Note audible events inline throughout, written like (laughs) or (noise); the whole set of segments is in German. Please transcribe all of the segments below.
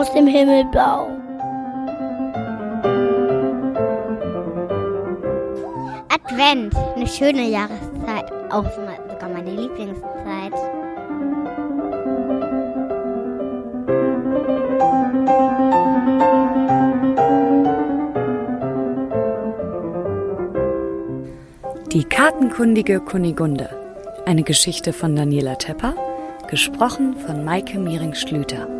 aus dem Himmelblau. Advent, eine schöne Jahreszeit, auch sogar meine Lieblingszeit. Die kartenkundige Kunigunde. Eine Geschichte von Daniela Tepper, gesprochen von Maike Miering-Schlüter.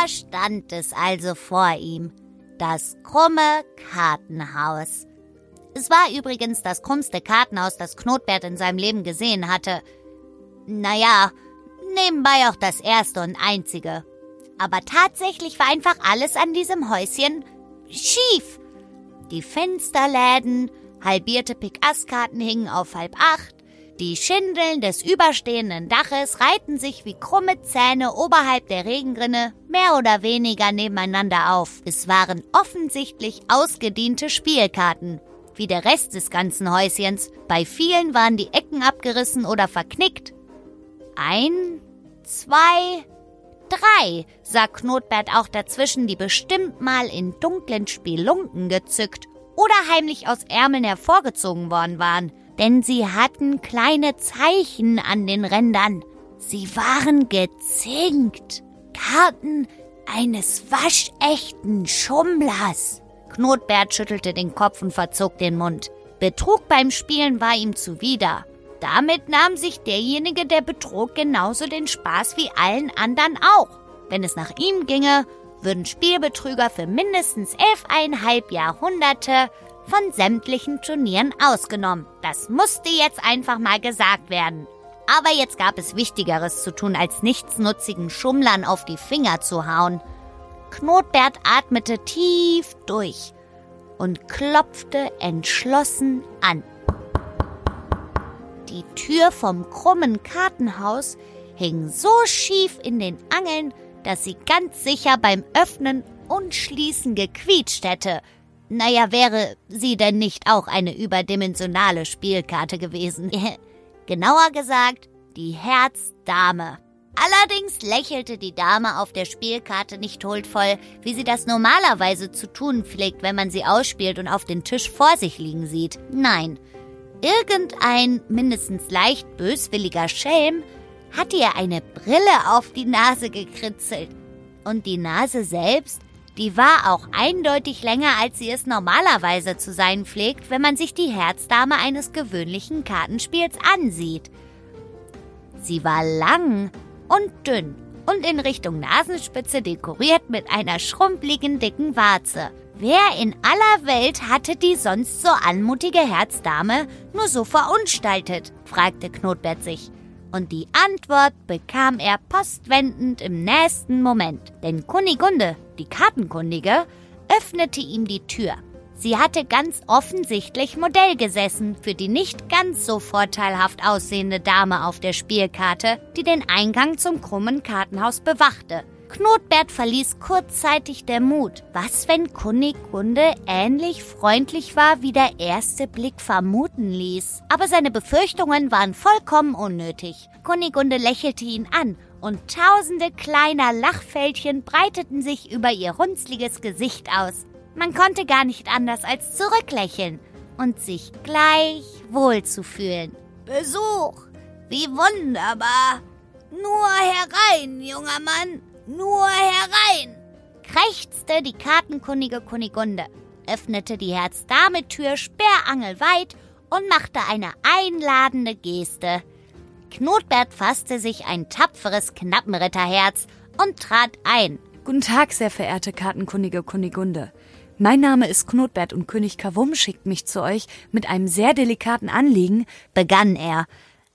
Da stand es also vor ihm, das krumme Kartenhaus. Es war übrigens das krummste Kartenhaus, das Knotbert in seinem Leben gesehen hatte. Naja, nebenbei auch das erste und einzige. Aber tatsächlich war einfach alles an diesem Häuschen schief. Die Fensterläden, halbierte Pikaskarten hingen auf halb acht, die Schindeln des überstehenden Daches reihten sich wie krumme Zähne oberhalb der Regenrinne mehr oder weniger nebeneinander auf. Es waren offensichtlich ausgediente Spielkarten, wie der Rest des ganzen Häuschens. Bei vielen waren die Ecken abgerissen oder verknickt. Ein, zwei, drei sah Knotbert auch dazwischen, die bestimmt mal in dunklen Spelunken gezückt oder heimlich aus Ärmeln hervorgezogen worden waren. Denn sie hatten kleine Zeichen an den Rändern. Sie waren gezinkt. Karten eines waschechten Schummlers. Knotbert schüttelte den Kopf und verzog den Mund. Betrug beim Spielen war ihm zuwider. Damit nahm sich derjenige, der betrog, genauso den Spaß wie allen anderen auch. Wenn es nach ihm ginge, würden Spielbetrüger für mindestens elfeinhalb Jahrhunderte von sämtlichen Turnieren ausgenommen. Das musste jetzt einfach mal gesagt werden. Aber jetzt gab es Wichtigeres zu tun, als nichtsnutzigen Schummlern auf die Finger zu hauen. Knotbert atmete tief durch und klopfte entschlossen an. Die Tür vom krummen Kartenhaus hing so schief in den Angeln, dass sie ganz sicher beim Öffnen und Schließen gequietscht hätte. Naja, wäre sie denn nicht auch eine überdimensionale Spielkarte gewesen? (laughs) Genauer gesagt, die Herzdame. Allerdings lächelte die Dame auf der Spielkarte nicht huldvoll, wie sie das normalerweise zu tun pflegt, wenn man sie ausspielt und auf den Tisch vor sich liegen sieht. Nein, Irgendein mindestens leicht böswilliger Schelm hatte ihr eine Brille auf die Nase gekritzelt. Und die Nase selbst, die war auch eindeutig länger, als sie es normalerweise zu sein pflegt, wenn man sich die Herzdame eines gewöhnlichen Kartenspiels ansieht. Sie war lang und dünn und in Richtung Nasenspitze dekoriert mit einer schrumpeligen dicken Warze. Wer in aller Welt hatte die sonst so anmutige Herzdame nur so verunstaltet? fragte Knotbert sich. Und die Antwort bekam er postwendend im nächsten Moment. Denn Kunigunde, die Kartenkundige, öffnete ihm die Tür. Sie hatte ganz offensichtlich Modell gesessen für die nicht ganz so vorteilhaft aussehende Dame auf der Spielkarte, die den Eingang zum krummen Kartenhaus bewachte. Knotbert verließ kurzzeitig der Mut. Was, wenn Kunigunde ähnlich freundlich war, wie der erste Blick vermuten ließ? Aber seine Befürchtungen waren vollkommen unnötig. Kunigunde lächelte ihn an und tausende kleiner Lachfältchen breiteten sich über ihr runzliges Gesicht aus. Man konnte gar nicht anders als zurücklächeln und sich gleich wohl zu fühlen. Besuch! Wie wunderbar! Nur herein, junger Mann! Nur herein! krächzte die kartenkundige Kunigunde, öffnete die Herzdame-Tür sperrangelweit und machte eine einladende Geste. Knotbert fasste sich ein tapferes Knappenritterherz und trat ein. Guten Tag, sehr verehrte kartenkundige Kunigunde. Mein Name ist Knotbert und König Kavum schickt mich zu euch mit einem sehr delikaten Anliegen, begann er.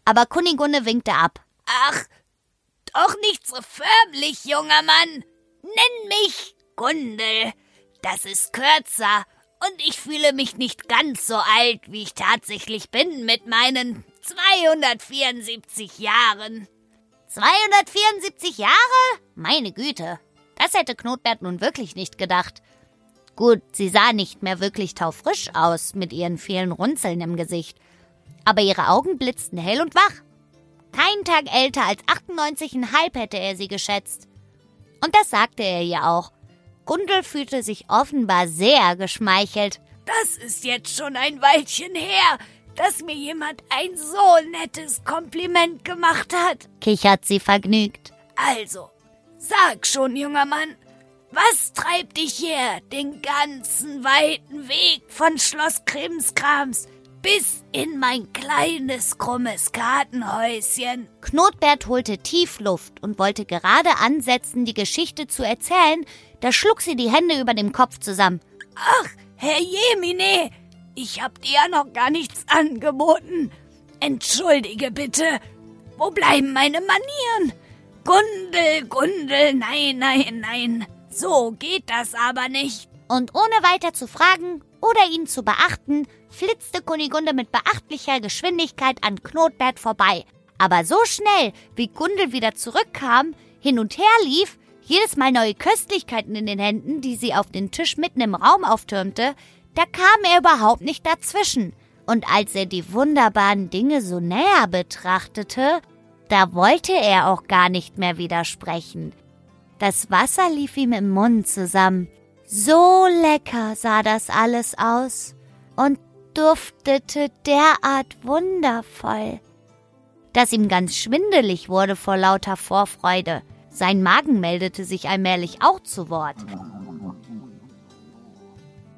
Aber Kunigunde winkte ab. Ach, doch nicht so förmlich, junger Mann. Nenn mich Gundel. Das ist kürzer und ich fühle mich nicht ganz so alt, wie ich tatsächlich bin mit meinen 274 Jahren. 274 Jahre? Meine Güte. Das hätte Knotbert nun wirklich nicht gedacht. Gut, sie sah nicht mehr wirklich taufrisch aus mit ihren vielen Runzeln im Gesicht. aber ihre Augen blitzten hell und wach. Kein Tag älter als 98,5 hätte er sie geschätzt. Und das sagte er ihr auch. Gundel fühlte sich offenbar sehr geschmeichelt. Das ist jetzt schon ein Weilchen her, dass mir jemand ein so nettes Kompliment gemacht hat, kichert sie vergnügt. Also, sag schon, junger Mann, was treibt dich her den ganzen weiten Weg von Schloss Krimskrams bis in mein kleines krummes Kartenhäuschen? Knotbert holte tief Luft und wollte gerade ansetzen, die Geschichte zu erzählen, da schlug sie die Hände über dem Kopf zusammen. Ach, Herr Jemine, ich hab dir ja noch gar nichts angeboten. Entschuldige bitte. Wo bleiben meine Manieren? Gundel, Gundel, nein, nein, nein. So geht das aber nicht. Und ohne weiter zu fragen oder ihn zu beachten, flitzte Kunigunde mit beachtlicher Geschwindigkeit an Knotbert vorbei. Aber so schnell, wie Gundel wieder zurückkam, hin und her lief, jedes Mal neue Köstlichkeiten in den Händen, die sie auf den Tisch mitten im Raum auftürmte, da kam er überhaupt nicht dazwischen. Und als er die wunderbaren Dinge so näher betrachtete, da wollte er auch gar nicht mehr widersprechen. Das Wasser lief ihm im Mund zusammen. So lecker sah das alles aus und duftete derart wundervoll, dass ihm ganz schwindelig wurde vor lauter Vorfreude. Sein Magen meldete sich allmählich auch zu Wort.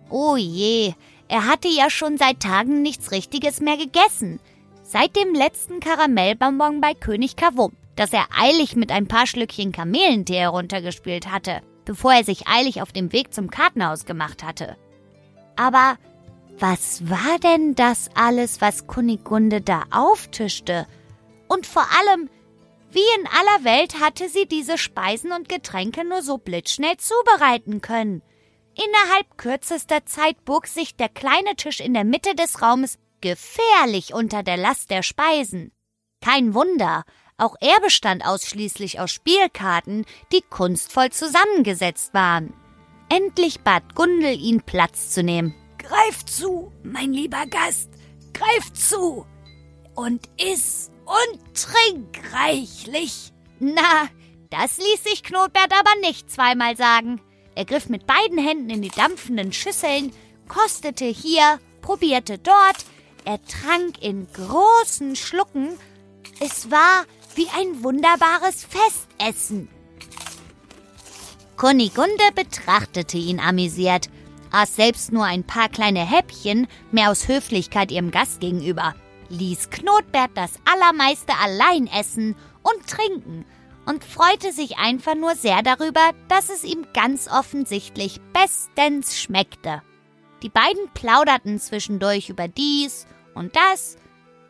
Oh je, er hatte ja schon seit Tagen nichts Richtiges mehr gegessen. Seit dem letzten Karamellbonbon bei König Kavum, das er eilig mit ein paar Schlückchen Kamelentee heruntergespielt hatte, bevor er sich eilig auf dem Weg zum Kartenhaus gemacht hatte. Aber was war denn das alles, was Kunigunde da auftischte? Und vor allem, wie in aller Welt hatte sie diese Speisen und Getränke nur so blitzschnell zubereiten können? Innerhalb kürzester Zeit bog sich der kleine Tisch in der Mitte des Raumes gefährlich unter der Last der Speisen. Kein Wunder, auch er bestand ausschließlich aus Spielkarten, die kunstvoll zusammengesetzt waren. Endlich bat Gundel ihn Platz zu nehmen. Greif zu, mein lieber Gast, greif zu und iss und trink reichlich. Na, das ließ sich Knotbert aber nicht zweimal sagen. Er griff mit beiden Händen in die dampfenden Schüsseln, kostete hier, probierte dort, er trank in großen Schlucken. Es war wie ein wunderbares Festessen. Kunigunde betrachtete ihn amüsiert, aß selbst nur ein paar kleine Häppchen, mehr aus Höflichkeit ihrem Gast gegenüber, ließ Knotbert das Allermeiste allein essen und trinken und freute sich einfach nur sehr darüber, dass es ihm ganz offensichtlich bestens schmeckte. Die beiden plauderten zwischendurch über dies und das,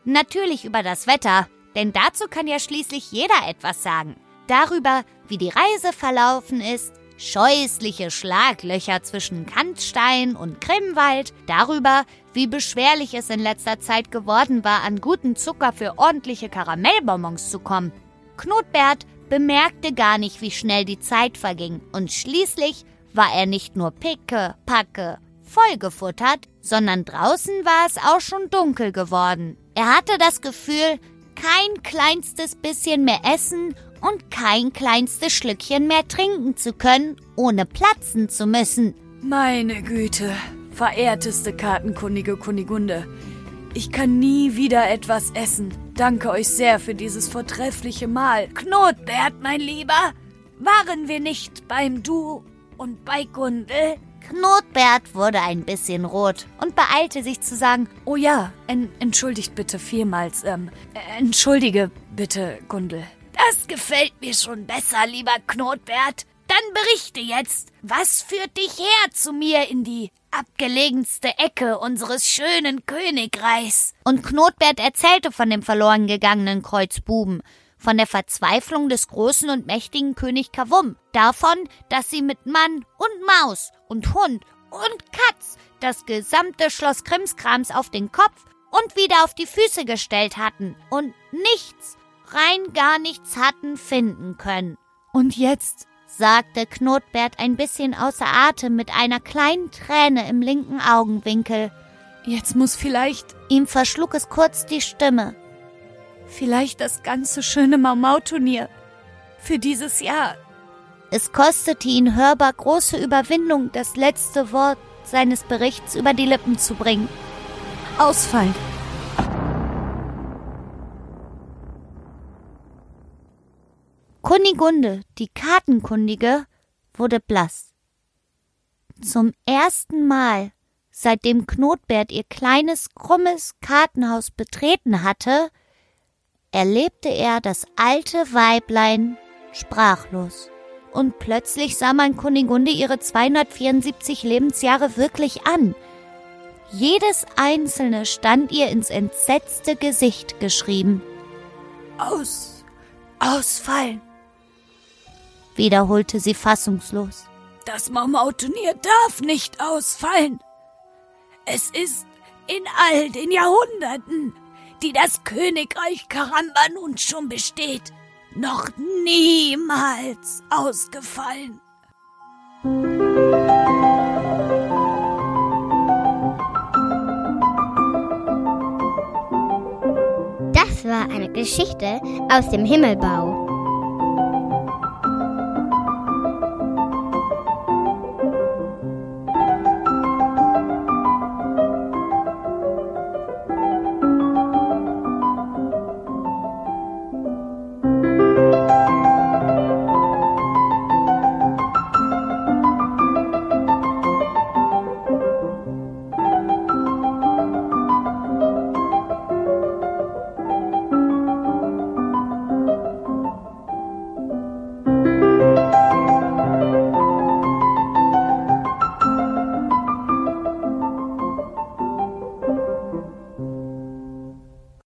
natürlich über das Wetter, denn dazu kann ja schließlich jeder etwas sagen. Darüber, wie die Reise verlaufen ist, scheußliche Schlaglöcher zwischen Kantstein und Grimmwald, darüber, wie beschwerlich es in letzter Zeit geworden war, an guten Zucker für ordentliche Karamellbonbons zu kommen. Knotbert bemerkte gar nicht, wie schnell die Zeit verging, und schließlich war er nicht nur picke, packe, vollgefuttert, sondern draußen war es auch schon dunkel geworden. Er hatte das Gefühl, kein kleinstes bisschen mehr essen und kein kleinstes Schlückchen mehr trinken zu können, ohne platzen zu müssen. Meine Güte, verehrteste kartenkundige Kunigunde, ich kann nie wieder etwas essen. Danke euch sehr für dieses vortreffliche Mahl. Knotbert, mein Lieber, waren wir nicht beim Du und bei Gundel? Knotbert wurde ein bisschen rot und beeilte sich zu sagen, Oh ja, en entschuldigt bitte vielmals, ähm, entschuldige bitte, Gundel. Das gefällt mir schon besser, lieber Knotbert. Dann berichte jetzt, was führt dich her zu mir in die abgelegenste Ecke unseres schönen Königreichs? Und Knotbert erzählte von dem verloren gegangenen Kreuzbuben, von der Verzweiflung des großen und mächtigen König Kavum, davon, dass sie mit Mann und Maus und Hund und Katz das gesamte Schloss Krimskrams auf den Kopf und wieder auf die Füße gestellt hatten und nichts, rein gar nichts hatten finden können. Und jetzt, sagte Knotbert ein bisschen außer Atem mit einer kleinen Träne im linken Augenwinkel. Jetzt muss vielleicht, Ihm verschlug es kurz die Stimme. Vielleicht das ganze schöne Mau-Mau-Turnier für dieses Jahr. Es kostete ihn hörbar große Überwindung, das letzte Wort seines Berichts über die Lippen zu bringen. Ausfallen. Kunigunde, die Kartenkundige, wurde blass. Zum ersten Mal, seitdem Knotbert ihr kleines, krummes Kartenhaus betreten hatte, erlebte er das alte Weiblein sprachlos. Und plötzlich sah man Kunigunde ihre 274 Lebensjahre wirklich an. Jedes einzelne stand ihr ins entsetzte Gesicht geschrieben. Aus. Ausfallen. wiederholte sie fassungslos. Das Mau-Mau-Turnier darf nicht ausfallen. Es ist in all den Jahrhunderten, die das Königreich Karamba nun schon besteht, noch niemals ausgefallen. Das war eine Geschichte aus dem Himmelbau.